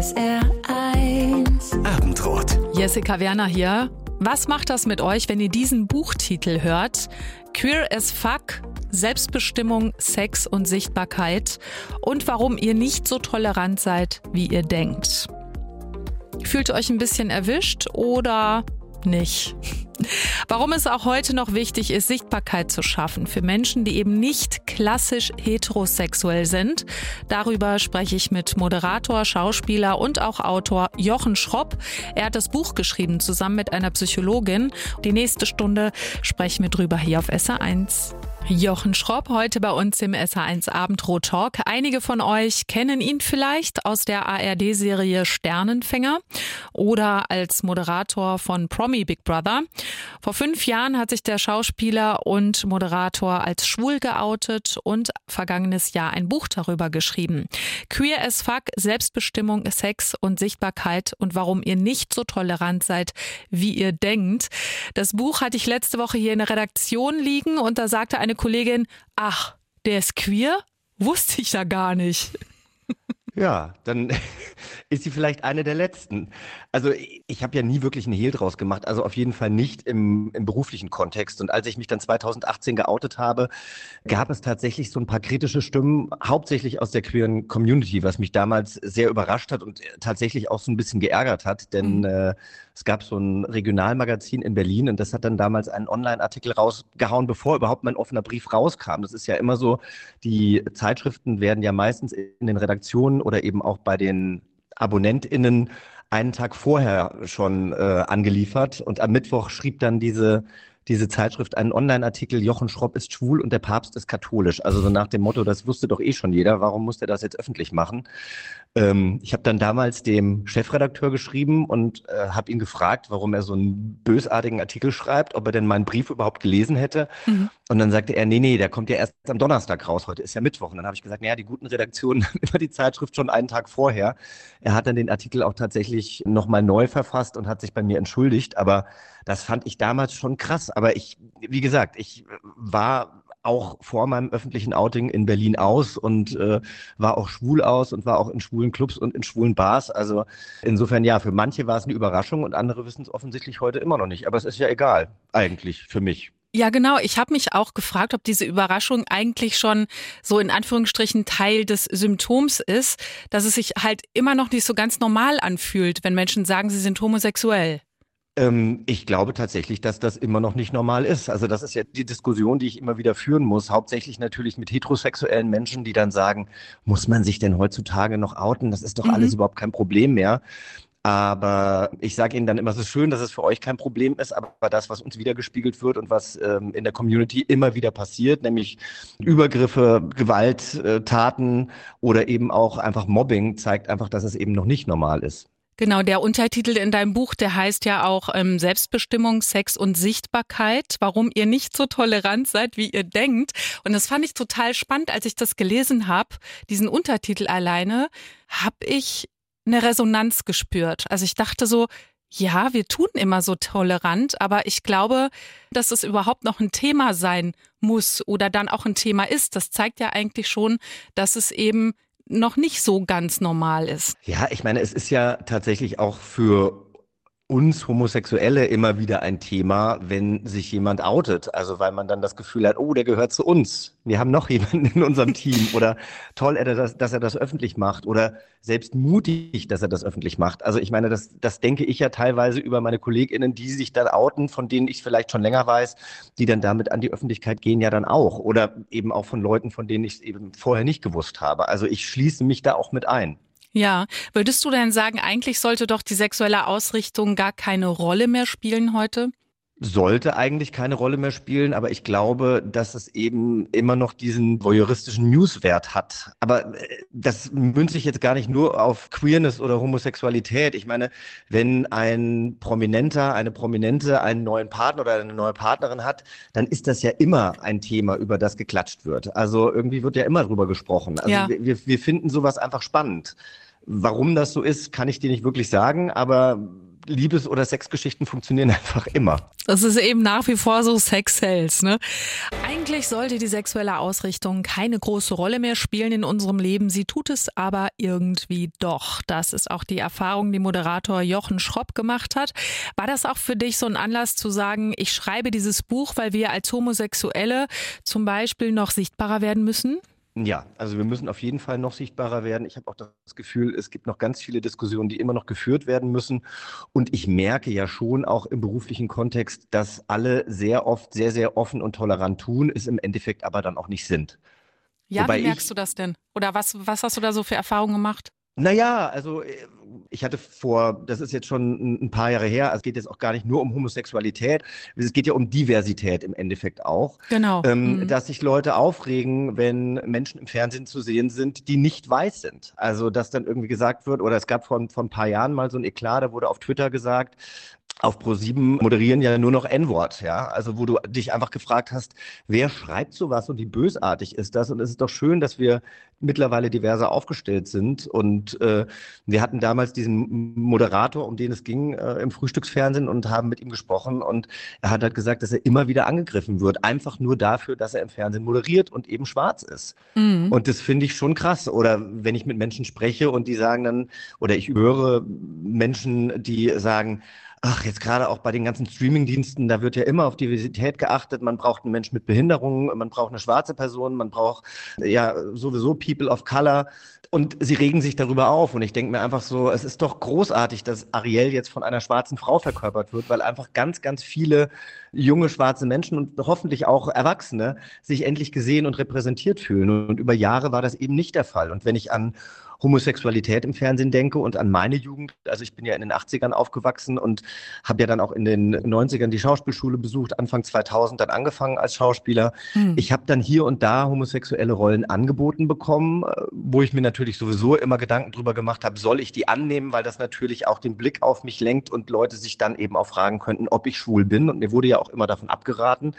SR1 Abendrot. Jessica Werner hier. Was macht das mit euch, wenn ihr diesen Buchtitel hört? Queer as Fuck, Selbstbestimmung, Sex und Sichtbarkeit und warum ihr nicht so tolerant seid, wie ihr denkt. Fühlt ihr euch ein bisschen erwischt oder nicht? Warum es auch heute noch wichtig ist, Sichtbarkeit zu schaffen für Menschen, die eben nicht klassisch heterosexuell sind. Darüber spreche ich mit Moderator, Schauspieler und auch Autor Jochen Schropp. Er hat das Buch geschrieben zusammen mit einer Psychologin. Die nächste Stunde sprechen wir drüber hier auf SA1. Jochen Schropp heute bei uns im SA1 Abendrot Talk. Einige von euch kennen ihn vielleicht aus der ARD-Serie Sternenfänger oder als Moderator von Promi Big Brother. Vor fünf Jahren hat sich der Schauspieler und Moderator als schwul geoutet und vergangenes Jahr ein Buch darüber geschrieben. Queer as Fuck, Selbstbestimmung, Sex und Sichtbarkeit und warum ihr nicht so tolerant seid, wie ihr denkt. Das Buch hatte ich letzte Woche hier in der Redaktion liegen und da sagte eine Kollegin, ach, der ist queer? Wusste ich ja gar nicht. Ja, dann ist sie vielleicht eine der letzten. Also ich habe ja nie wirklich einen Hehl draus gemacht, also auf jeden Fall nicht im, im beruflichen Kontext. Und als ich mich dann 2018 geoutet habe, gab es tatsächlich so ein paar kritische Stimmen, hauptsächlich aus der queeren Community, was mich damals sehr überrascht hat und tatsächlich auch so ein bisschen geärgert hat, denn mhm. äh, es gab so ein Regionalmagazin in Berlin und das hat dann damals einen Online-Artikel rausgehauen, bevor überhaupt mein offener Brief rauskam. Das ist ja immer so, die Zeitschriften werden ja meistens in den Redaktionen oder eben auch bei den AbonnentInnen einen Tag vorher schon äh, angeliefert und am Mittwoch schrieb dann diese diese Zeitschrift einen Online-Artikel, Jochen Schropp ist schwul und der Papst ist katholisch. Also so nach dem Motto, das wusste doch eh schon jeder, warum muss der das jetzt öffentlich machen? Ähm, ich habe dann damals dem Chefredakteur geschrieben und äh, habe ihn gefragt, warum er so einen bösartigen Artikel schreibt, ob er denn meinen Brief überhaupt gelesen hätte. Mhm. Und dann sagte er, nee, nee, der kommt ja erst am Donnerstag raus, heute ist ja Mittwoch. Und dann habe ich gesagt, naja, die guten Redaktionen haben immer die Zeitschrift schon einen Tag vorher. Er hat dann den Artikel auch tatsächlich nochmal neu verfasst und hat sich bei mir entschuldigt, aber das fand ich damals schon krass. Aber ich, wie gesagt, ich war auch vor meinem öffentlichen Outing in Berlin aus und äh, war auch schwul aus und war auch in schwulen Clubs und in schwulen Bars. Also insofern ja, für manche war es eine Überraschung und andere wissen es offensichtlich heute immer noch nicht. Aber es ist ja egal, eigentlich für mich. Ja, genau. Ich habe mich auch gefragt, ob diese Überraschung eigentlich schon so in Anführungsstrichen Teil des Symptoms ist, dass es sich halt immer noch nicht so ganz normal anfühlt, wenn Menschen sagen, sie sind homosexuell. Ähm, ich glaube tatsächlich, dass das immer noch nicht normal ist. Also das ist ja die Diskussion, die ich immer wieder führen muss. Hauptsächlich natürlich mit heterosexuellen Menschen, die dann sagen, muss man sich denn heutzutage noch outen? Das ist doch mhm. alles überhaupt kein Problem mehr. Aber ich sage Ihnen dann immer, es ist schön, dass es für euch kein Problem ist, aber das, was uns wiedergespiegelt wird und was ähm, in der Community immer wieder passiert, nämlich Übergriffe, Gewalttaten oder eben auch einfach Mobbing, zeigt einfach, dass es eben noch nicht normal ist. Genau, der Untertitel in deinem Buch, der heißt ja auch ähm, Selbstbestimmung, Sex und Sichtbarkeit, warum ihr nicht so tolerant seid, wie ihr denkt. Und das fand ich total spannend, als ich das gelesen habe, diesen Untertitel alleine, habe ich eine Resonanz gespürt. Also ich dachte so, ja, wir tun immer so tolerant, aber ich glaube, dass es überhaupt noch ein Thema sein muss oder dann auch ein Thema ist. Das zeigt ja eigentlich schon, dass es eben noch nicht so ganz normal ist. Ja, ich meine, es ist ja tatsächlich auch für uns Homosexuelle immer wieder ein Thema, wenn sich jemand outet. Also weil man dann das Gefühl hat, oh, der gehört zu uns. Wir haben noch jemanden in unserem Team. Oder toll, dass er das öffentlich macht. Oder selbst mutig, dass er das öffentlich macht. Also ich meine, das, das denke ich ja teilweise über meine KollegInnen, die sich dann outen, von denen ich vielleicht schon länger weiß, die dann damit an die Öffentlichkeit gehen, ja dann auch. Oder eben auch von Leuten, von denen ich es eben vorher nicht gewusst habe. Also ich schließe mich da auch mit ein. Ja, würdest du denn sagen, eigentlich sollte doch die sexuelle Ausrichtung gar keine Rolle mehr spielen heute? Sollte eigentlich keine Rolle mehr spielen, aber ich glaube, dass es eben immer noch diesen voyeuristischen Newswert hat. Aber äh, das münzt sich jetzt gar nicht nur auf Queerness oder Homosexualität. Ich meine, wenn ein Prominenter, eine Prominente einen neuen Partner oder eine neue Partnerin hat, dann ist das ja immer ein Thema, über das geklatscht wird. Also irgendwie wird ja immer drüber gesprochen. Also ja. wir, wir finden sowas einfach spannend. Warum das so ist, kann ich dir nicht wirklich sagen, aber Liebes- oder Sexgeschichten funktionieren einfach immer. Das ist eben nach wie vor so Sex Sales, ne? Eigentlich sollte die sexuelle Ausrichtung keine große Rolle mehr spielen in unserem Leben. Sie tut es aber irgendwie doch. Das ist auch die Erfahrung, die Moderator Jochen Schropp gemacht hat. War das auch für dich so ein Anlass zu sagen, ich schreibe dieses Buch, weil wir als Homosexuelle zum Beispiel noch sichtbarer werden müssen? Ja, also wir müssen auf jeden Fall noch sichtbarer werden. Ich habe auch das Gefühl, es gibt noch ganz viele Diskussionen, die immer noch geführt werden müssen. Und ich merke ja schon auch im beruflichen Kontext, dass alle sehr oft sehr, sehr offen und tolerant tun, es im Endeffekt aber dann auch nicht sind. Ja, Wobei wie merkst ich, du das denn? Oder was, was hast du da so für Erfahrungen gemacht? Naja, also äh, ich hatte vor, das ist jetzt schon ein paar Jahre her, also es geht jetzt auch gar nicht nur um Homosexualität, es geht ja um Diversität im Endeffekt auch. Genau. Ähm, mhm. Dass sich Leute aufregen, wenn Menschen im Fernsehen zu sehen sind, die nicht weiß sind. Also, dass dann irgendwie gesagt wird, oder es gab vor, vor ein paar Jahren mal so ein Eklat, da wurde auf Twitter gesagt, auf Pro7 moderieren ja nur noch N-Wort, ja. Also wo du dich einfach gefragt hast, wer schreibt sowas und wie bösartig ist das? Und es ist doch schön, dass wir mittlerweile diverser aufgestellt sind. Und äh, wir hatten damals diesen Moderator, um den es ging, äh, im Frühstücksfernsehen und haben mit ihm gesprochen. Und er hat halt gesagt, dass er immer wieder angegriffen wird, einfach nur dafür, dass er im Fernsehen moderiert und eben schwarz ist. Mhm. Und das finde ich schon krass. Oder wenn ich mit Menschen spreche und die sagen dann, oder ich höre Menschen, die sagen, ach, jetzt gerade auch bei den ganzen Streamingdiensten, da wird ja immer auf Diversität geachtet. Man braucht einen Menschen mit Behinderung, man braucht eine schwarze Person, man braucht ja sowieso People of Color. Und sie regen sich darüber auf. Und ich denke mir einfach so, es ist doch großartig, dass Ariel jetzt von einer schwarzen Frau verkörpert wird, weil einfach ganz, ganz viele junge schwarze Menschen und hoffentlich auch Erwachsene sich endlich gesehen und repräsentiert fühlen. Und über Jahre war das eben nicht der Fall. Und wenn ich an Homosexualität im Fernsehen denke und an meine Jugend. Also ich bin ja in den 80ern aufgewachsen und habe ja dann auch in den 90ern die Schauspielschule besucht, Anfang 2000 dann angefangen als Schauspieler. Hm. Ich habe dann hier und da homosexuelle Rollen angeboten bekommen, äh, wo ich mir natürlich sowieso immer Gedanken drüber gemacht habe, soll ich die annehmen, weil das natürlich auch den Blick auf mich lenkt und Leute sich dann eben auch fragen könnten, ob ich schwul bin. Und mir wurde ja auch immer davon abgeraten,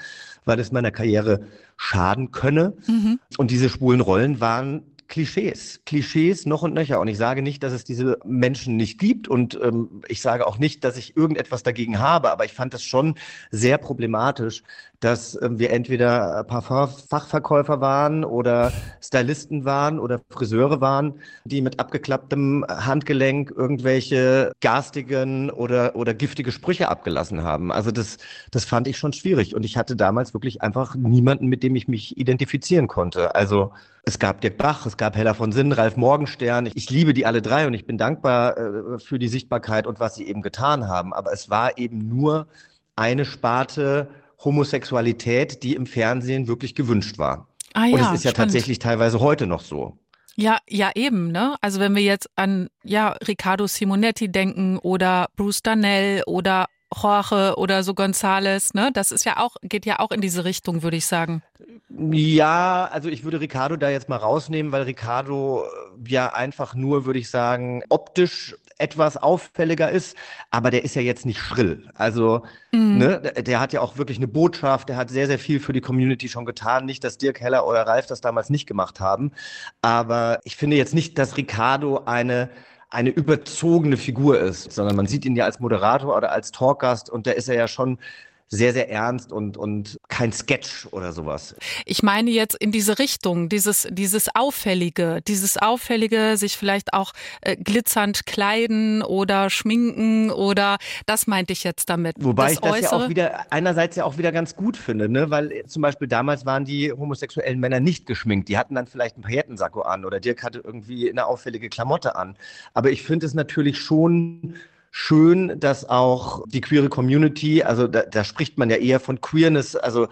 weil es meiner Karriere schaden könne. Mhm. Und diese schwulen Rollen waren Klischees, Klischees noch und nöcher. Und ich sage nicht, dass es diese Menschen nicht gibt. Und ähm, ich sage auch nicht, dass ich irgendetwas dagegen habe, aber ich fand das schon sehr problematisch, dass ähm, wir entweder Parfumfachverkäufer waren oder Stylisten waren oder Friseure waren, die mit abgeklapptem Handgelenk irgendwelche garstigen oder, oder giftige Sprüche abgelassen haben. Also das, das fand ich schon schwierig und ich hatte damals wirklich einfach niemanden, mit dem ich mich identifizieren konnte. Also es gab Dirk Bach, es gab Hella von Sinn, Ralf Morgenstern. Ich liebe die alle drei und ich bin dankbar äh, für die Sichtbarkeit und was sie eben getan haben. Aber es war eben nur eine Sparte Homosexualität, die im Fernsehen wirklich gewünscht war. Ah, ja, und es ist ja spannend. tatsächlich teilweise heute noch so. Ja, ja, eben, ne? Also wenn wir jetzt an ja, Riccardo Simonetti denken oder Bruce Danell oder Jorge oder so Gonzales, ne? Das ist ja auch, geht ja auch in diese Richtung, würde ich sagen. Ja, also ich würde Ricardo da jetzt mal rausnehmen, weil Ricardo äh, ja einfach nur, würde ich sagen, optisch etwas auffälliger ist, aber der ist ja jetzt nicht schrill. Also, mhm. ne, der hat ja auch wirklich eine Botschaft, der hat sehr, sehr viel für die Community schon getan. Nicht, dass Dirk Heller oder Ralf das damals nicht gemacht haben, aber ich finde jetzt nicht, dass Ricardo eine eine überzogene Figur ist, sondern man sieht ihn ja als Moderator oder als Talkgast und da ist er ja schon sehr, sehr ernst und, und kein Sketch oder sowas. Ich meine jetzt in diese Richtung, dieses, dieses Auffällige, dieses Auffällige, sich vielleicht auch äh, glitzernd kleiden oder schminken oder das meinte ich jetzt damit. Wobei das ich das Äußere. ja auch wieder einerseits ja auch wieder ganz gut finde, ne? weil zum Beispiel damals waren die homosexuellen Männer nicht geschminkt. Die hatten dann vielleicht einen Paillettensacko an oder Dirk hatte irgendwie eine auffällige Klamotte an. Aber ich finde es natürlich schon schön, dass auch die queere Community, also da, da spricht man ja eher von Queerness, also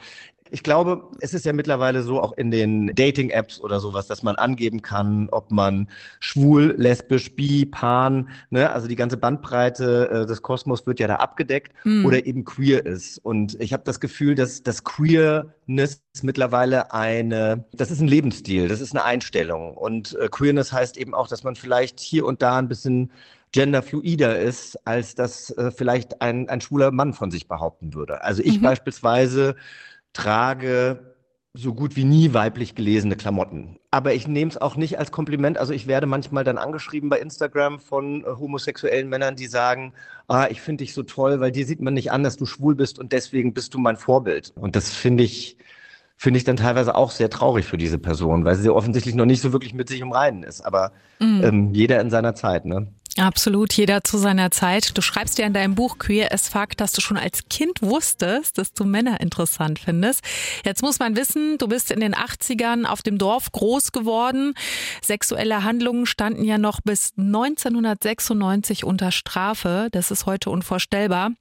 ich glaube, es ist ja mittlerweile so, auch in den Dating-Apps oder sowas, dass man angeben kann, ob man schwul, lesbisch, bi, pan, ne, also die ganze Bandbreite äh, des Kosmos wird ja da abgedeckt hm. oder eben queer ist. Und ich habe das Gefühl, dass das Queerness mittlerweile eine, das ist ein Lebensstil, das ist eine Einstellung. Und äh, Queerness heißt eben auch, dass man vielleicht hier und da ein bisschen genderfluider ist, als das äh, vielleicht ein, ein schwuler Mann von sich behaupten würde. Also ich mhm. beispielsweise trage so gut wie nie weiblich gelesene Klamotten. Aber ich nehme es auch nicht als Kompliment. Also ich werde manchmal dann angeschrieben bei Instagram von äh, homosexuellen Männern, die sagen, ah, ich finde dich so toll, weil dir sieht man nicht an, dass du schwul bist und deswegen bist du mein Vorbild. Und das finde ich, finde ich dann teilweise auch sehr traurig für diese Person, weil sie offensichtlich noch nicht so wirklich mit sich im Reinen ist. Aber mhm. ähm, jeder in seiner Zeit, ne? Absolut, jeder zu seiner Zeit. Du schreibst ja in deinem Buch Queer as Fuck, dass du schon als Kind wusstest, dass du Männer interessant findest. Jetzt muss man wissen, du bist in den 80ern auf dem Dorf groß geworden. Sexuelle Handlungen standen ja noch bis 1996 unter Strafe. Das ist heute unvorstellbar.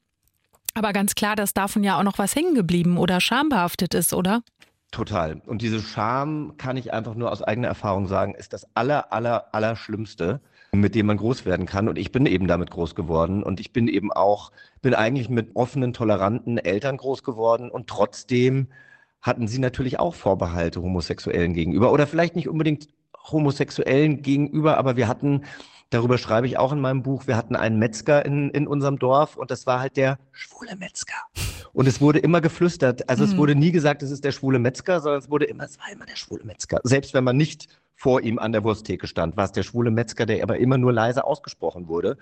Aber ganz klar, dass davon ja auch noch was hängen geblieben oder schambehaftet ist, oder? Total. Und diese Scham, kann ich einfach nur aus eigener Erfahrung sagen, ist das aller, aller, aller Schlimmste mit dem man groß werden kann. Und ich bin eben damit groß geworden. Und ich bin eben auch, bin eigentlich mit offenen, toleranten Eltern groß geworden. Und trotzdem hatten sie natürlich auch Vorbehalte Homosexuellen gegenüber. Oder vielleicht nicht unbedingt Homosexuellen gegenüber, aber wir hatten, darüber schreibe ich auch in meinem Buch, wir hatten einen Metzger in, in unserem Dorf und das war halt der schwule Metzger. Und es wurde immer geflüstert. Also mhm. es wurde nie gesagt, es ist der schwule Metzger, sondern es wurde immer, es war immer der schwule Metzger. Selbst wenn man nicht vor ihm an der Wursttheke stand, war es der schwule Metzger, der aber immer nur leise ausgesprochen wurde.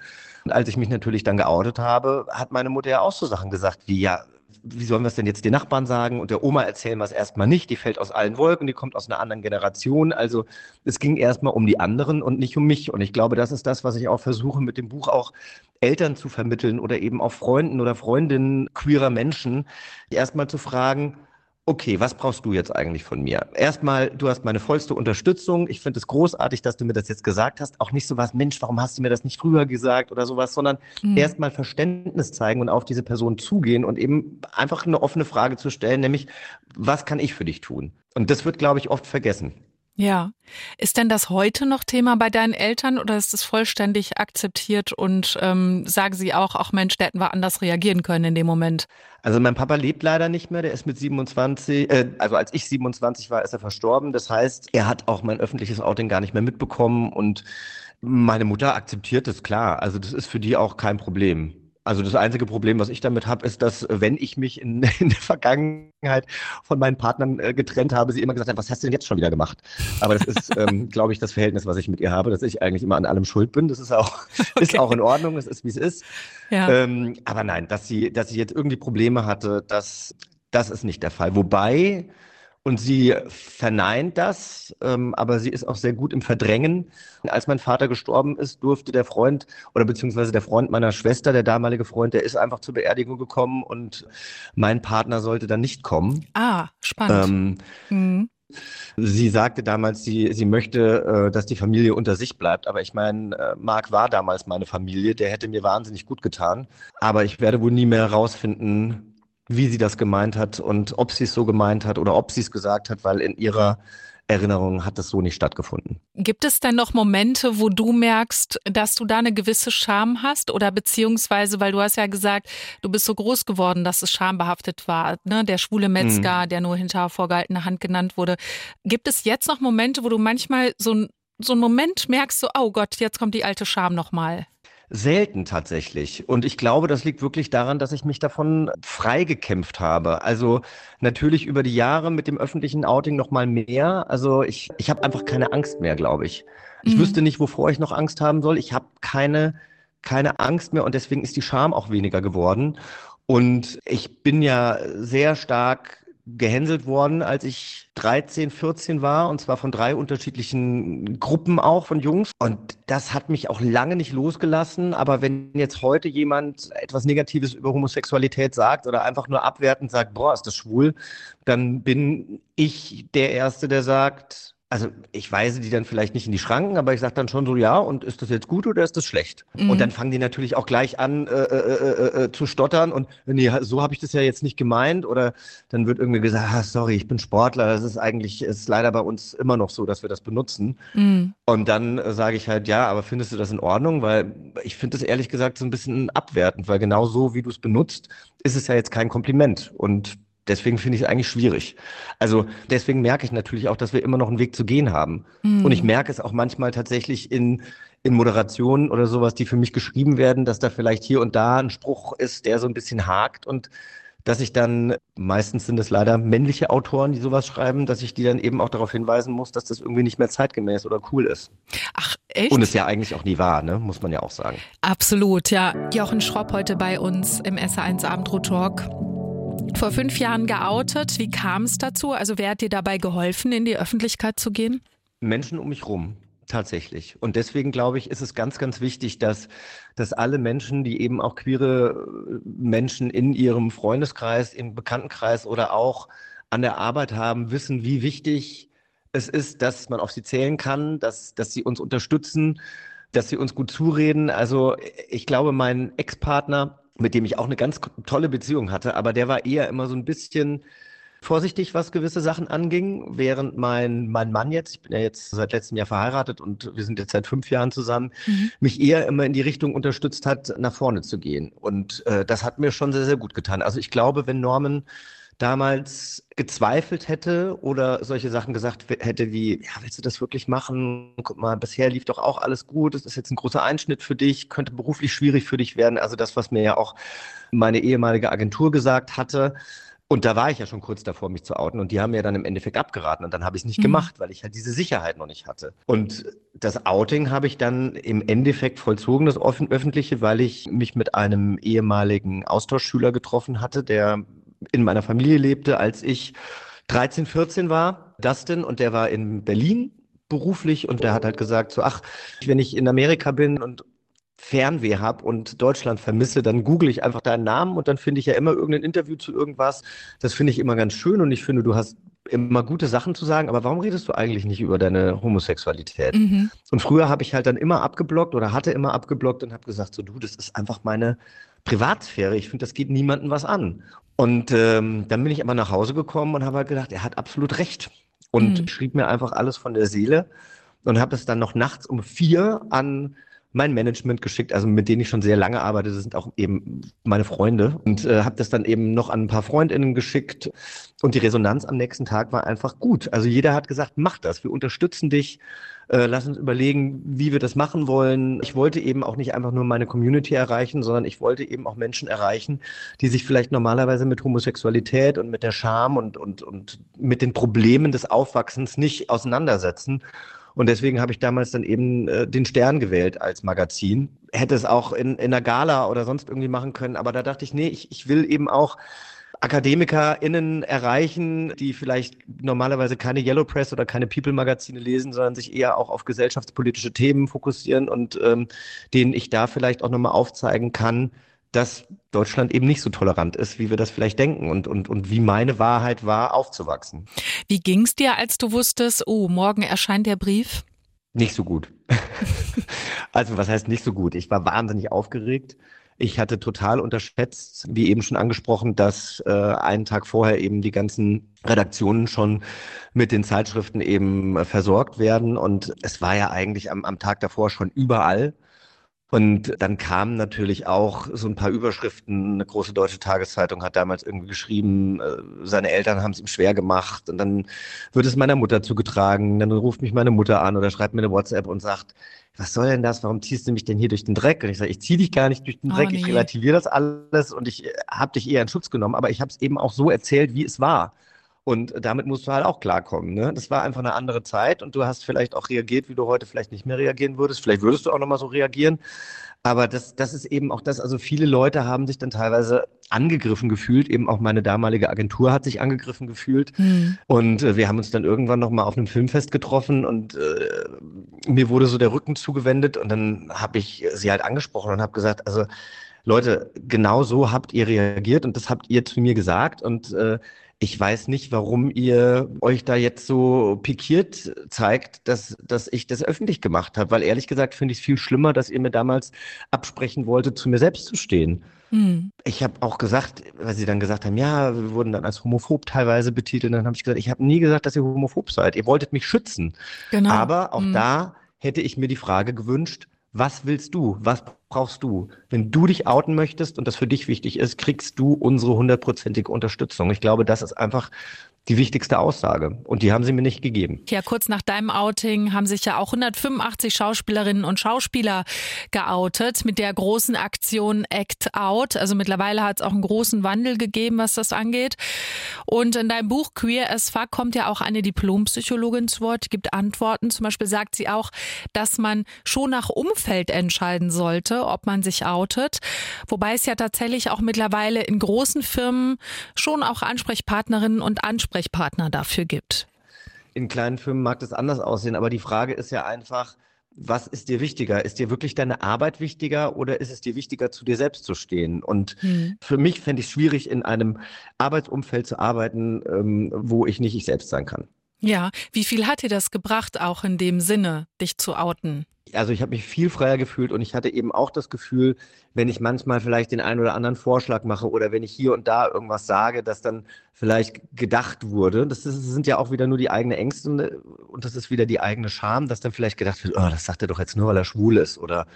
Und als ich mich natürlich dann geoutet habe, hat meine Mutter ja auch so Sachen gesagt wie, ja, wie sollen wir es denn jetzt den Nachbarn sagen und der Oma erzählen wir es erstmal nicht, die fällt aus allen Wolken, die kommt aus einer anderen Generation. Also es ging erstmal um die anderen und nicht um mich. Und ich glaube, das ist das, was ich auch versuche mit dem Buch auch Eltern zu vermitteln oder eben auch Freunden oder Freundinnen queerer Menschen, erstmal zu fragen, okay, was brauchst du jetzt eigentlich von mir? Erstmal, du hast meine vollste Unterstützung. Ich finde es großartig, dass du mir das jetzt gesagt hast. Auch nicht so was, Mensch, warum hast du mir das nicht früher gesagt oder sowas, sondern mhm. erstmal Verständnis zeigen und auf diese Person zugehen und eben einfach eine offene Frage zu stellen, nämlich, was kann ich für dich tun? Und das wird, glaube ich, oft vergessen. Ja. Ist denn das heute noch Thema bei deinen Eltern oder ist es vollständig akzeptiert und ähm, sagen sie auch, auch Mensch, da hätten wir anders reagieren können in dem Moment? Also mein Papa lebt leider nicht mehr, der ist mit 27, äh, also als ich 27 war, ist er verstorben. Das heißt, er hat auch mein öffentliches Outing gar nicht mehr mitbekommen und meine Mutter akzeptiert es klar. Also das ist für die auch kein Problem. Also das einzige Problem, was ich damit habe, ist, dass wenn ich mich in, in der Vergangenheit von meinen Partnern äh, getrennt habe, sie immer gesagt haben, was hast du denn jetzt schon wieder gemacht? Aber das ist, ähm, glaube ich, das Verhältnis, was ich mit ihr habe, dass ich eigentlich immer an allem schuld bin. Das ist auch, okay. ist auch in Ordnung, es ist, wie es ist. Ja. Ähm, aber nein, dass sie, dass sie jetzt irgendwie Probleme hatte, das, das ist nicht der Fall. Wobei und sie verneint das, ähm, aber sie ist auch sehr gut im Verdrängen. Als mein Vater gestorben ist, durfte der Freund oder beziehungsweise der Freund meiner Schwester, der damalige Freund, der ist einfach zur Beerdigung gekommen und mein Partner sollte dann nicht kommen. Ah, spannend. Ähm, mhm. Sie sagte damals, sie, sie möchte, äh, dass die Familie unter sich bleibt. Aber ich meine, äh, Marc war damals meine Familie, der hätte mir wahnsinnig gut getan. Aber ich werde wohl nie mehr herausfinden, wie sie das gemeint hat und ob sie es so gemeint hat oder ob sie es gesagt hat, weil in ihrer Erinnerung hat das so nicht stattgefunden. Gibt es denn noch Momente, wo du merkst, dass du da eine gewisse Scham hast oder beziehungsweise, weil du hast ja gesagt, du bist so groß geworden, dass es schambehaftet war, ne? der schwule Metzger, mhm. der nur hinter vorgehaltener Hand genannt wurde. Gibt es jetzt noch Momente, wo du manchmal so, so einen Moment merkst, so, oh Gott, jetzt kommt die alte Scham nochmal? Selten tatsächlich. Und ich glaube, das liegt wirklich daran, dass ich mich davon freigekämpft habe. Also natürlich über die Jahre mit dem öffentlichen Outing noch mal mehr. Also ich, ich habe einfach keine Angst mehr, glaube ich. Ich mhm. wüsste nicht, wovor ich noch Angst haben soll. Ich habe keine, keine Angst mehr und deswegen ist die Scham auch weniger geworden. Und ich bin ja sehr stark gehänselt worden, als ich 13, 14 war, und zwar von drei unterschiedlichen Gruppen auch von Jungs. Und das hat mich auch lange nicht losgelassen. Aber wenn jetzt heute jemand etwas Negatives über Homosexualität sagt oder einfach nur abwertend sagt, boah, ist das schwul, dann bin ich der Erste, der sagt, also ich weise die dann vielleicht nicht in die Schranken, aber ich sage dann schon so, ja, und ist das jetzt gut oder ist das schlecht? Mhm. Und dann fangen die natürlich auch gleich an äh, äh, äh, äh zu stottern und nee, so habe ich das ja jetzt nicht gemeint. Oder dann wird irgendwie gesagt, ah, sorry, ich bin Sportler, das ist eigentlich, ist leider bei uns immer noch so, dass wir das benutzen. Mhm. Und dann äh, sage ich halt, ja, aber findest du das in Ordnung? Weil ich finde das ehrlich gesagt so ein bisschen abwertend, weil genau so, wie du es benutzt, ist es ja jetzt kein Kompliment. Und deswegen finde ich es eigentlich schwierig. Also deswegen merke ich natürlich auch, dass wir immer noch einen Weg zu gehen haben. Mhm. Und ich merke es auch manchmal tatsächlich in, in Moderationen oder sowas, die für mich geschrieben werden, dass da vielleicht hier und da ein Spruch ist, der so ein bisschen hakt. Und dass ich dann, meistens sind es leider männliche Autoren, die sowas schreiben, dass ich die dann eben auch darauf hinweisen muss, dass das irgendwie nicht mehr zeitgemäß oder cool ist. Ach, echt? Und es ja eigentlich auch nie war, ne? muss man ja auch sagen. Absolut, ja. Jochen Schropp heute bei uns im SR1 Abendrot Talk. Vor fünf Jahren geoutet. Wie kam es dazu? Also wer hat dir dabei geholfen, in die Öffentlichkeit zu gehen? Menschen um mich rum. Tatsächlich. Und deswegen glaube ich, ist es ganz, ganz wichtig, dass, dass alle Menschen, die eben auch queere äh, Menschen in ihrem Freundeskreis, im Bekanntenkreis oder auch an der Arbeit haben, wissen, wie wichtig es ist, dass man auf sie zählen kann, dass, dass sie uns unterstützen, dass sie uns gut zureden. Also ich glaube, mein Ex-Partner, mit dem ich auch eine ganz tolle Beziehung hatte, aber der war eher immer so ein bisschen vorsichtig, was gewisse Sachen anging, während mein, mein Mann jetzt, ich bin ja jetzt seit letztem Jahr verheiratet und wir sind jetzt seit fünf Jahren zusammen, mhm. mich eher immer in die Richtung unterstützt hat, nach vorne zu gehen. Und äh, das hat mir schon sehr, sehr gut getan. Also ich glaube, wenn Norman damals gezweifelt hätte oder solche Sachen gesagt hätte wie, ja, willst du das wirklich machen? Guck mal, bisher lief doch auch alles gut, es ist jetzt ein großer Einschnitt für dich, könnte beruflich schwierig für dich werden. Also das, was mir ja auch meine ehemalige Agentur gesagt hatte, und da war ich ja schon kurz davor, mich zu outen. Und die haben mir dann im Endeffekt abgeraten. Und dann habe ich es nicht mhm. gemacht, weil ich halt diese Sicherheit noch nicht hatte. Und das Outing habe ich dann im Endeffekt vollzogen, das öffentliche, weil ich mich mit einem ehemaligen Austauschschüler getroffen hatte, der in meiner Familie lebte, als ich 13, 14 war. Dustin. Und der war in Berlin beruflich und der hat halt gesagt, so, ach, wenn ich in Amerika bin und Fernweh habe und Deutschland vermisse, dann google ich einfach deinen Namen und dann finde ich ja immer irgendein Interview zu irgendwas. Das finde ich immer ganz schön und ich finde, du hast immer gute Sachen zu sagen, aber warum redest du eigentlich nicht über deine Homosexualität? Mhm. Und früher habe ich halt dann immer abgeblockt oder hatte immer abgeblockt und habe gesagt, so du, das ist einfach meine Privatsphäre. Ich finde, das geht niemandem was an. Und ähm, dann bin ich aber nach Hause gekommen und habe halt gedacht, er hat absolut recht. Und mhm. schrieb mir einfach alles von der Seele und habe es dann noch nachts um vier an mein Management geschickt, also mit denen ich schon sehr lange arbeite, das sind auch eben meine Freunde und äh, habe das dann eben noch an ein paar Freundinnen geschickt und die Resonanz am nächsten Tag war einfach gut. Also jeder hat gesagt, mach das, wir unterstützen dich, äh, lass uns überlegen, wie wir das machen wollen. Ich wollte eben auch nicht einfach nur meine Community erreichen, sondern ich wollte eben auch Menschen erreichen, die sich vielleicht normalerweise mit Homosexualität und mit der Scham und, und, und mit den Problemen des Aufwachsens nicht auseinandersetzen und deswegen habe ich damals dann eben äh, den Stern gewählt als Magazin. Hätte es auch in, in einer Gala oder sonst irgendwie machen können, aber da dachte ich, nee, ich, ich will eben auch AkademikerInnen erreichen, die vielleicht normalerweise keine Yellow Press oder keine People-Magazine lesen, sondern sich eher auch auf gesellschaftspolitische Themen fokussieren und ähm, denen ich da vielleicht auch nochmal aufzeigen kann, dass Deutschland eben nicht so tolerant ist, wie wir das vielleicht denken und, und, und wie meine Wahrheit war, aufzuwachsen. Wie ging es dir, als du wusstest, oh, morgen erscheint der Brief? Nicht so gut. also was heißt nicht so gut? Ich war wahnsinnig aufgeregt. Ich hatte total unterschätzt, wie eben schon angesprochen, dass äh, einen Tag vorher eben die ganzen Redaktionen schon mit den Zeitschriften eben äh, versorgt werden. Und es war ja eigentlich am, am Tag davor schon überall. Und dann kamen natürlich auch so ein paar Überschriften. Eine große deutsche Tageszeitung hat damals irgendwie geschrieben, äh, seine Eltern haben es ihm schwer gemacht. Und dann wird es meiner Mutter zugetragen. Dann ruft mich meine Mutter an oder schreibt mir eine WhatsApp und sagt, was soll denn das? Warum ziehst du mich denn hier durch den Dreck? Und ich sage, ich ziehe dich gar nicht durch den Dreck. Oh, nee. Ich relativiere das alles und ich äh, habe dich eher in Schutz genommen. Aber ich habe es eben auch so erzählt, wie es war. Und damit musst du halt auch klarkommen. Ne? Das war einfach eine andere Zeit und du hast vielleicht auch reagiert, wie du heute vielleicht nicht mehr reagieren würdest. Vielleicht würdest du auch nochmal so reagieren. Aber das, das ist eben auch das, also viele Leute haben sich dann teilweise angegriffen gefühlt, eben auch meine damalige Agentur hat sich angegriffen gefühlt. Mhm. Und äh, wir haben uns dann irgendwann nochmal auf einem Filmfest getroffen und äh, mir wurde so der Rücken zugewendet und dann habe ich sie halt angesprochen und habe gesagt, also Leute, genau so habt ihr reagiert und das habt ihr zu mir gesagt und äh, ich weiß nicht, warum ihr euch da jetzt so pikiert zeigt, dass, dass ich das öffentlich gemacht habe, weil ehrlich gesagt finde ich es viel schlimmer, dass ihr mir damals absprechen wolltet, zu mir selbst zu stehen. Mhm. Ich habe auch gesagt, weil sie dann gesagt haben, ja, wir wurden dann als homophob teilweise betitelt, dann habe ich gesagt, ich habe nie gesagt, dass ihr homophob seid. Ihr wolltet mich schützen. Genau. Aber auch mhm. da hätte ich mir die Frage gewünscht, was willst du? Was brauchst du? Wenn du dich outen möchtest und das für dich wichtig ist, kriegst du unsere hundertprozentige Unterstützung. Ich glaube, das ist einfach die wichtigste Aussage. Und die haben sie mir nicht gegeben. Ja, kurz nach deinem Outing haben sich ja auch 185 Schauspielerinnen und Schauspieler geoutet mit der großen Aktion Act Out. Also mittlerweile hat es auch einen großen Wandel gegeben, was das angeht. Und in deinem Buch Queer as Fuck kommt ja auch eine Diplompsychologin zu Wort, gibt Antworten. Zum Beispiel sagt sie auch, dass man schon nach Umfeld entscheiden sollte, ob man sich outet. Wobei es ja tatsächlich auch mittlerweile in großen Firmen schon auch Ansprechpartnerinnen und Ansprechpartner Ansprechpartner dafür gibt. In kleinen Firmen mag das anders aussehen, aber die Frage ist ja einfach, was ist dir wichtiger? Ist dir wirklich deine Arbeit wichtiger oder ist es dir wichtiger, zu dir selbst zu stehen? Und hm. für mich fände ich es schwierig, in einem Arbeitsumfeld zu arbeiten, ähm, wo ich nicht ich selbst sein kann. Ja, wie viel hat dir das gebracht, auch in dem Sinne, dich zu outen? Also ich habe mich viel freier gefühlt und ich hatte eben auch das Gefühl, wenn ich manchmal vielleicht den einen oder anderen Vorschlag mache oder wenn ich hier und da irgendwas sage, dass dann vielleicht gedacht wurde, das, ist, das sind ja auch wieder nur die eigenen Ängste und das ist wieder die eigene Scham, dass dann vielleicht gedacht wird, oh, das sagt er doch jetzt nur, weil er schwul ist oder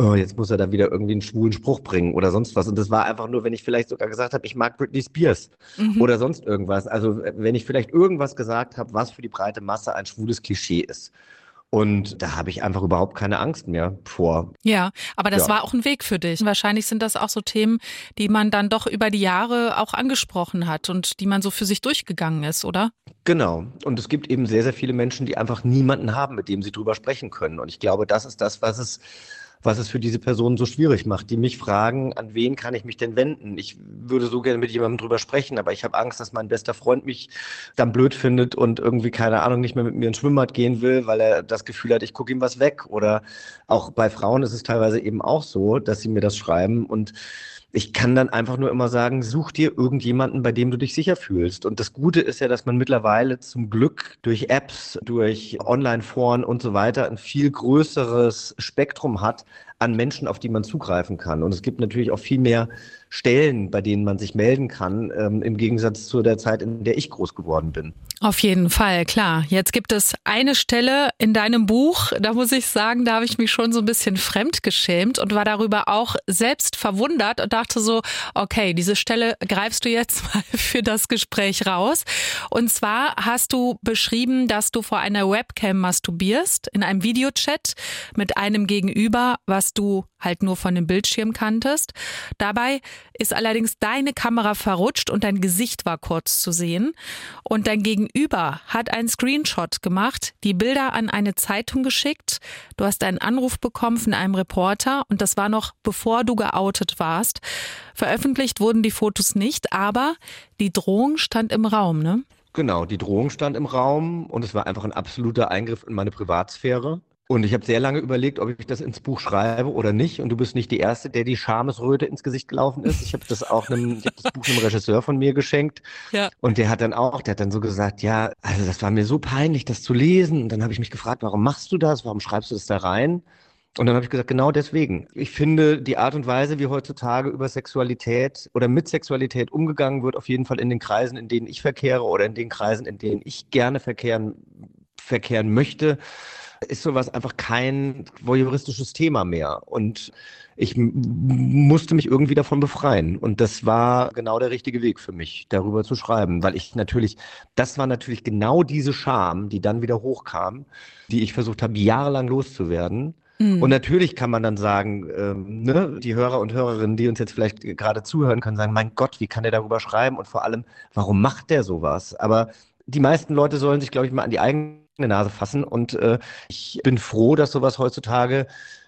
oh, jetzt muss er da wieder irgendwie einen schwulen Spruch bringen oder sonst was. Und das war einfach nur, wenn ich vielleicht sogar gesagt habe, ich mag Britney Spears mhm. oder sonst irgendwas. Also wenn ich vielleicht irgendwas gesagt habe, was für die breite Masse ein schwules Klischee ist. Und da habe ich einfach überhaupt keine Angst mehr vor. Ja, aber das ja. war auch ein Weg für dich. Wahrscheinlich sind das auch so Themen, die man dann doch über die Jahre auch angesprochen hat und die man so für sich durchgegangen ist, oder? Genau. Und es gibt eben sehr, sehr viele Menschen, die einfach niemanden haben, mit dem sie drüber sprechen können. Und ich glaube, das ist das, was es was es für diese Personen so schwierig macht, die mich fragen, an wen kann ich mich denn wenden? Ich würde so gerne mit jemandem drüber sprechen, aber ich habe Angst, dass mein bester Freund mich dann blöd findet und irgendwie, keine Ahnung, nicht mehr mit mir ins Schwimmbad gehen will, weil er das Gefühl hat, ich gucke ihm was weg. Oder auch bei Frauen ist es teilweise eben auch so, dass sie mir das schreiben und ich kann dann einfach nur immer sagen, such dir irgendjemanden, bei dem du dich sicher fühlst. Und das Gute ist ja, dass man mittlerweile zum Glück durch Apps, durch Online-Foren und so weiter ein viel größeres Spektrum hat an Menschen, auf die man zugreifen kann. Und es gibt natürlich auch viel mehr Stellen, bei denen man sich melden kann, ähm, im Gegensatz zu der Zeit, in der ich groß geworden bin. Auf jeden Fall, klar. Jetzt gibt es eine Stelle in deinem Buch, da muss ich sagen, da habe ich mich schon so ein bisschen fremd geschämt und war darüber auch selbst verwundert und dachte so, okay, diese Stelle greifst du jetzt mal für das Gespräch raus. Und zwar hast du beschrieben, dass du vor einer Webcam masturbierst in einem Videochat mit einem Gegenüber, was du halt nur von dem Bildschirm kanntest. Dabei ist allerdings deine Kamera verrutscht und dein Gesicht war kurz zu sehen. Und dein Gegenüber hat einen Screenshot gemacht, die Bilder an eine Zeitung geschickt. Du hast einen Anruf bekommen von einem Reporter und das war noch bevor du geoutet warst. Veröffentlicht wurden die Fotos nicht, aber die Drohung stand im Raum, ne? Genau, die Drohung stand im Raum und es war einfach ein absoluter Eingriff in meine Privatsphäre. Und ich habe sehr lange überlegt, ob ich das ins Buch schreibe oder nicht. Und du bist nicht die Erste, der die Schamesröte ins Gesicht gelaufen ist. Ich habe das auch einem, ich hab das Buch einem Regisseur von mir geschenkt. Ja. Und der hat dann auch, der hat dann so gesagt, ja, also das war mir so peinlich, das zu lesen. Und dann habe ich mich gefragt, warum machst du das? Warum schreibst du das da rein? Und dann habe ich gesagt, genau deswegen. Ich finde, die Art und Weise, wie heutzutage über Sexualität oder mit Sexualität umgegangen wird, auf jeden Fall in den Kreisen, in denen ich verkehre oder in den Kreisen, in denen ich gerne verkehren, verkehren möchte, ist sowas einfach kein voyeuristisches Thema mehr. Und ich musste mich irgendwie davon befreien. Und das war genau der richtige Weg für mich, darüber zu schreiben, weil ich natürlich, das war natürlich genau diese Scham, die dann wieder hochkam, die ich versucht habe, jahrelang loszuwerden. Mhm. Und natürlich kann man dann sagen, ähm, ne, die Hörer und Hörerinnen, die uns jetzt vielleicht gerade zuhören, können sagen, mein Gott, wie kann der darüber schreiben? Und vor allem, warum macht der sowas? Aber die meisten Leute sollen sich, glaube ich, mal an die eigene Nase fassen. Und äh, ich bin froh, dass sowas heutzutage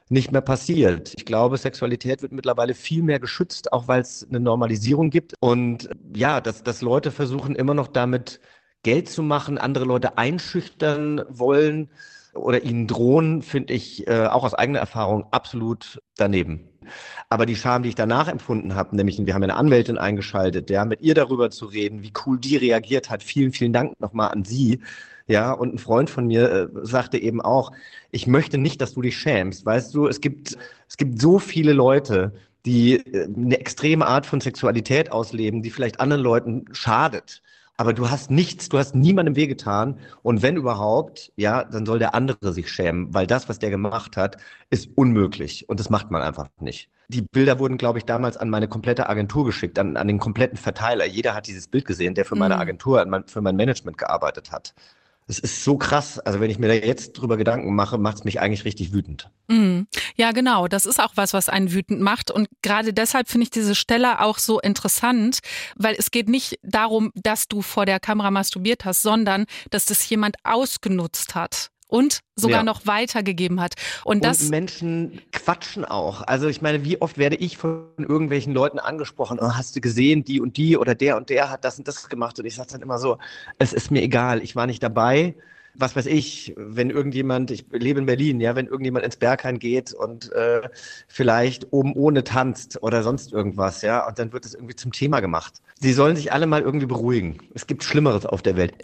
nicht mehr passiert. Ich glaube, Sexualität wird mittlerweile viel mehr geschützt, auch weil es eine Normalisierung gibt. Und ja, dass, dass Leute versuchen immer noch damit Geld zu machen, andere Leute einschüchtern wollen oder ihnen drohen, finde ich äh, auch aus eigener Erfahrung absolut daneben. Aber die Scham, die ich danach empfunden habe, nämlich wir haben eine Anwältin eingeschaltet, ja, mit ihr darüber zu reden, wie cool die reagiert hat. Vielen, vielen Dank nochmal an sie. Ja, und ein Freund von mir äh, sagte eben auch, ich möchte nicht, dass du dich schämst. Weißt du, es gibt, es gibt so viele Leute, die äh, eine extreme Art von Sexualität ausleben, die vielleicht anderen Leuten schadet. aber du hast nichts, du hast niemandem wehgetan und wenn überhaupt, ja, dann soll der andere sich schämen, weil das, was der gemacht hat, ist unmöglich und das macht man einfach nicht. Die Bilder wurden, glaube ich, damals an meine komplette Agentur geschickt, an, an den kompletten Verteiler. Jeder hat dieses Bild gesehen, der für meine mhm. Agentur, für mein Management gearbeitet hat. Es ist so krass. Also wenn ich mir da jetzt drüber Gedanken mache, macht es mich eigentlich richtig wütend. Mm. Ja, genau. Das ist auch was, was einen wütend macht. Und gerade deshalb finde ich diese Stelle auch so interessant, weil es geht nicht darum, dass du vor der Kamera masturbiert hast, sondern dass das jemand ausgenutzt hat und sogar ja. noch weitergegeben hat. Und, das und Menschen quatschen auch. Also ich meine, wie oft werde ich von irgendwelchen Leuten angesprochen, oh, hast du gesehen, die und die oder der und der hat das und das gemacht und ich sage dann immer so, es ist mir egal, ich war nicht dabei was weiß ich, wenn irgendjemand, ich lebe in Berlin, ja, wenn irgendjemand ins Berghain geht und äh, vielleicht oben ohne tanzt oder sonst irgendwas, ja, und dann wird es irgendwie zum Thema gemacht. Sie sollen sich alle mal irgendwie beruhigen. Es gibt Schlimmeres auf der Welt.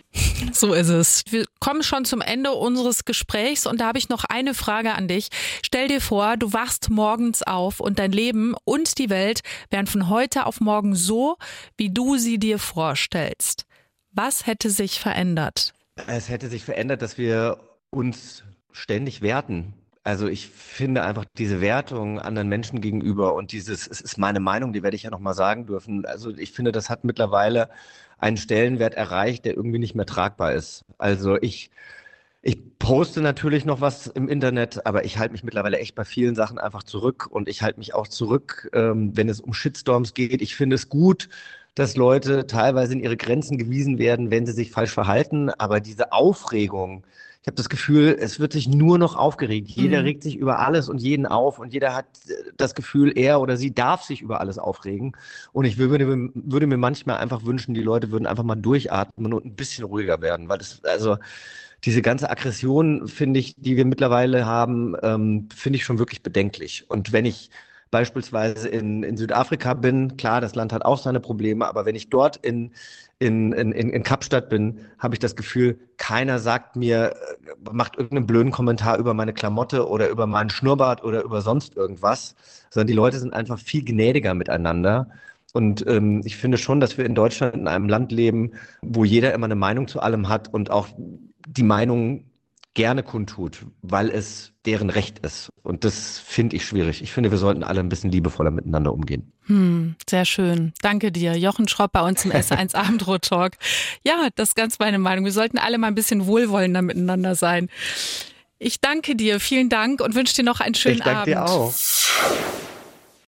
So ist es. Wir kommen schon zum Ende unseres Gesprächs und da habe ich noch eine Frage an dich. Stell dir vor, du wachst morgens auf und dein Leben und die Welt wären von heute auf morgen so, wie du sie dir vorstellst. Was hätte sich verändert? Es hätte sich verändert, dass wir uns ständig werten. Also ich finde einfach diese Wertung anderen Menschen gegenüber und dieses, es ist meine Meinung, die werde ich ja nochmal sagen dürfen. Also ich finde, das hat mittlerweile einen Stellenwert erreicht, der irgendwie nicht mehr tragbar ist. Also ich, ich poste natürlich noch was im Internet, aber ich halte mich mittlerweile echt bei vielen Sachen einfach zurück und ich halte mich auch zurück, ähm, wenn es um Shitstorms geht. Ich finde es gut, dass Leute teilweise in ihre Grenzen gewiesen werden, wenn sie sich falsch verhalten. Aber diese Aufregung, ich habe das Gefühl, es wird sich nur noch aufgeregt. Jeder mhm. regt sich über alles und jeden auf und jeder hat äh, das Gefühl, er oder sie darf sich über alles aufregen. Und ich würde, würde mir manchmal einfach wünschen, die Leute würden einfach mal durchatmen und ein bisschen ruhiger werden, weil das, also diese ganze Aggression, finde ich, die wir mittlerweile haben, ähm, finde ich schon wirklich bedenklich. Und wenn ich beispielsweise in, in Südafrika bin, klar, das Land hat auch seine Probleme, aber wenn ich dort in, in, in, in Kapstadt bin, habe ich das Gefühl, keiner sagt mir, äh, macht irgendeinen blöden Kommentar über meine Klamotte oder über meinen Schnurrbart oder über sonst irgendwas, sondern die Leute sind einfach viel gnädiger miteinander. Und ähm, ich finde schon, dass wir in Deutschland in einem Land leben, wo jeder immer eine Meinung zu allem hat und auch die Meinung gerne kundtut, weil es deren Recht ist. Und das finde ich schwierig. Ich finde, wir sollten alle ein bisschen liebevoller miteinander umgehen. Hm, sehr schön. Danke dir. Jochen Schropp bei uns im S1 Abendrot-Talk. Ja, das ist ganz meine Meinung. Wir sollten alle mal ein bisschen wohlwollender miteinander sein. Ich danke dir. Vielen Dank und wünsche dir noch einen schönen ich danke Abend. Dir auch.